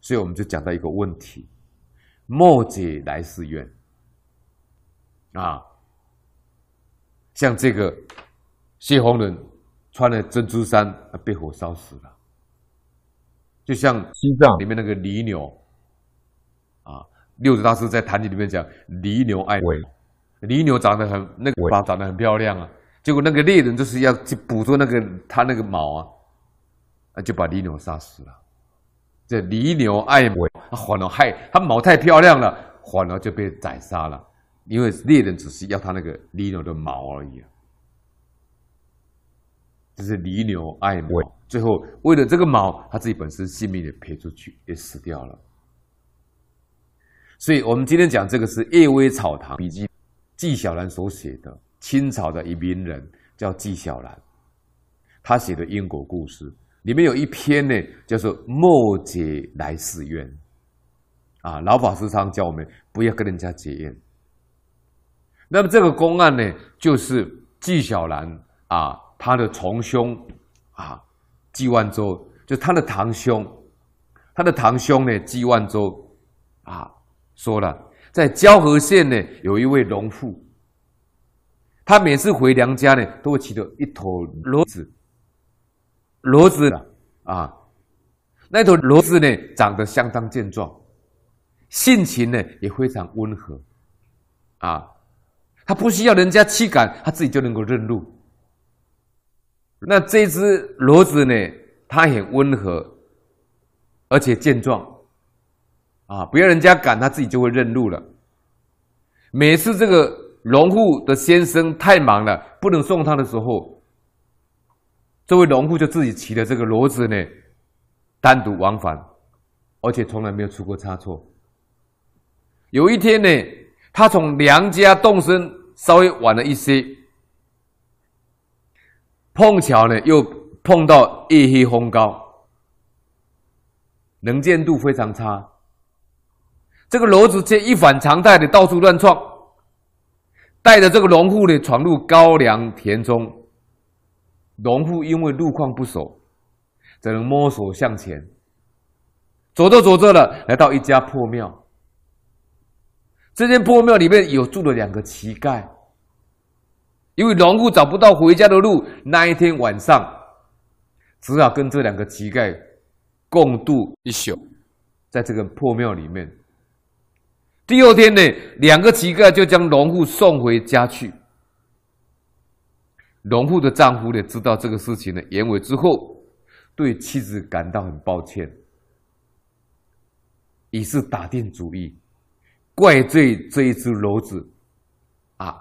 所以我们就讲到一个问题：莫解来世愿啊！像这个谢宏仁穿了珍珠衫，被火烧死了。就像西藏里面那个犁牛啊，六祖大师在《坛经》里面讲，犁牛爱美，犁牛长得很那个毛长得很漂亮啊，结果那个猎人就是要去捕捉那个他那个毛啊，啊就把犁牛杀死了。这犁牛爱美，反而害它毛太漂亮了，反而就被宰杀了，因为猎人只是要他那个犁牛的毛而已啊。这是犁牛爱美。最后，为了这个毛，他自己本身性命也赔出去，也死掉了。所以，我们今天讲这个是《叶微草堂笔记》，纪晓岚所写的，清朝的一名人叫纪晓岚，他写的因果故事里面有一篇呢，叫做“莫结来世怨”。啊，老法师常教我们不要跟人家结怨。那么这个公案呢，就是纪晓岚啊，他的从兄啊。纪万州就他的堂兄，他的堂兄呢，纪万州啊，说了，在交河县呢，有一位农妇，他每次回娘家呢，都会骑着一头骡子，骡子啊，那头骡子呢，长得相当健壮，性情呢也非常温和，啊，它不需要人家驱赶，它自己就能够认路。那这只骡子呢，它很温和，而且健壮，啊，不要人家赶，它自己就会认路了。每次这个农户的先生太忙了，不能送他的时候，这位农户就自己骑着这个骡子呢，单独往返，而且从来没有出过差错。有一天呢，他从娘家动身稍微晚了一些。碰巧呢，又碰到夜黑风高，能见度非常差。这个骡子却一反常态的到处乱闯，带着这个农户呢闯入高粱田中。农户因为路况不熟，只能摸索向前。走着走着了，来到一家破庙。这间破庙里面有住了两个乞丐。因为农户找不到回家的路，那一天晚上，只好跟这两个乞丐共度一宿，在这个破庙里面。第二天呢，两个乞丐就将农户送回家去。农户的丈夫呢，知道这个事情的原委之后，对妻子感到很抱歉，于是打定主意，怪罪这一只骡子，啊。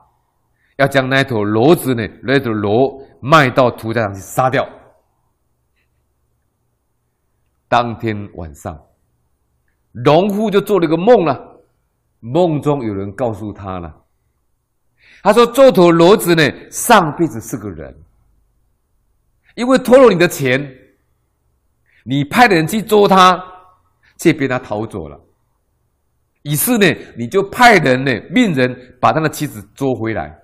要将那头骡子呢，那头骡卖到屠宰场去杀掉。当天晚上，农户就做了一个梦了，梦中有人告诉他了，他说：“这头骡子呢，上辈子是个人，因为偷了你的钱，你派人去捉他，却被他逃走了。于是呢，你就派人呢，命人把他的妻子捉回来。”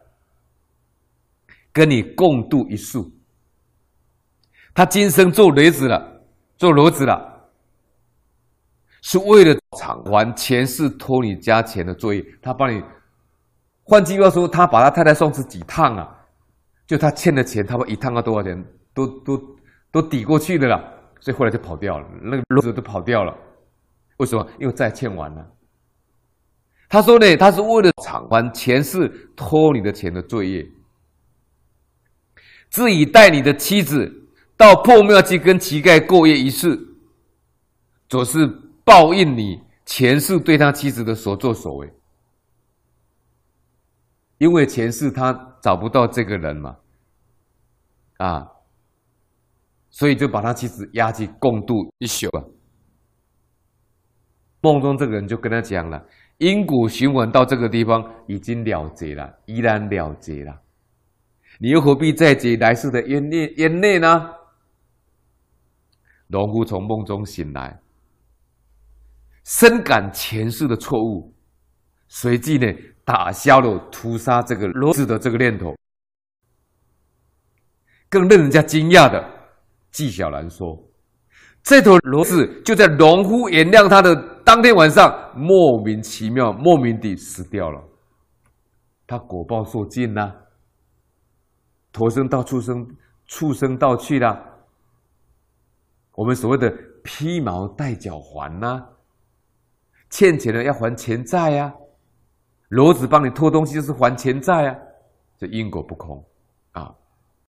跟你共度一宿，他今生做骡子了，做骡子了，是为了偿还前世偷你家钱的作业。他帮你，换句话说，他把他太太送去几趟啊？就他欠的钱，他们一趟要多少钱，都都都抵过去的了，所以后来就跑掉了，那个骡子都跑掉了。为什么？因为债欠完了。他说呢，他是为了偿还前世偷你的钱的罪业。自己带你的妻子到破庙去跟乞丐过夜一次，总是报应你前世对他妻子的所作所为。因为前世他找不到这个人嘛，啊，所以就把他妻子押去共度一宿啊。梦中这个人就跟他讲了，因果循环到这个地方已经了结了，依然了结了。你又何必再结来世的冤孽冤孽呢？农夫从梦中醒来，深感前世的错误，随即呢打消了屠杀这个骡子的这个念头。更令人家惊讶的，纪晓岚说：“这头骡子就在农夫原谅他的当天晚上，莫名其妙、莫名地死掉了。他果报受尽呐，投生到畜生畜生道去了。我们所谓的披毛戴角还呐，欠钱的要还钱债呀。骡子帮你偷东西就是还钱债啊，这因果不空。